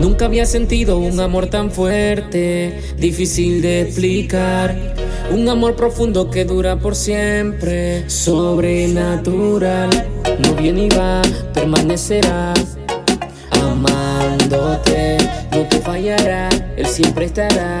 Nunca había sentido un amor tan fuerte, difícil de explicar. Un amor profundo que dura por siempre, sobrenatural. No viene y va, permanecerá. Amándote, no te fallará, él siempre estará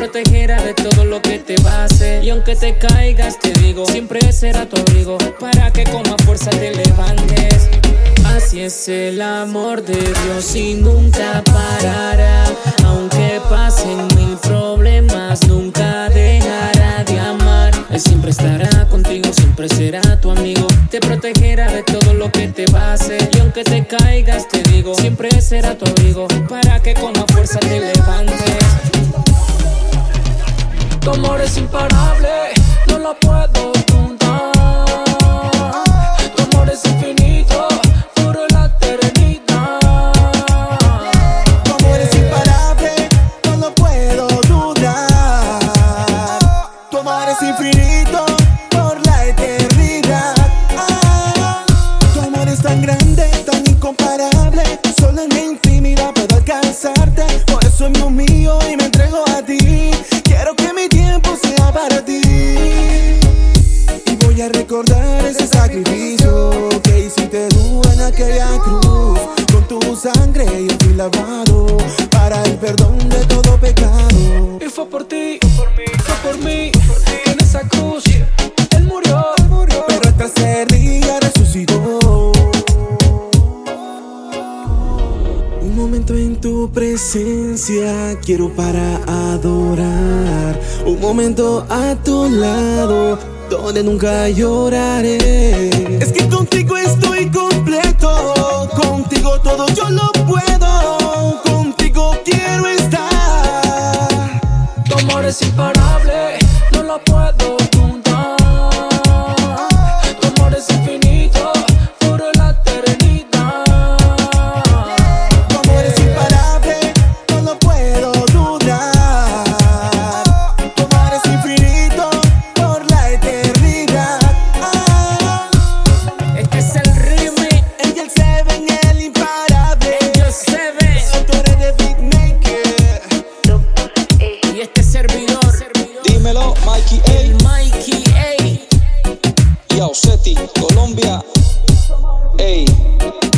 protegerá de todo lo que te pase. Y aunque te caigas, te digo, siempre será tu abrigo para que con más fuerza te levantes. Así es el amor de Dios y nunca parará. Aunque pasen mil problemas, nunca dejará de amar. Él siempre estará contigo, siempre será tu amigo. Te protegerá de todo lo que te pase. Y aunque te caigas, te digo, siempre será tu abrigo para que con más fuerza te levantes. Sangre yo fui lavado para el perdón de todo pecado. Y fue por ti, fue por mí, fue por mí. En esa cruz él murió, murió. pero el tercer día resucitó. Un momento en tu presencia quiero para adorar. Un momento a tu lado donde nunca lloraré. Es que Tu amor Colombia. Ey. El soprano.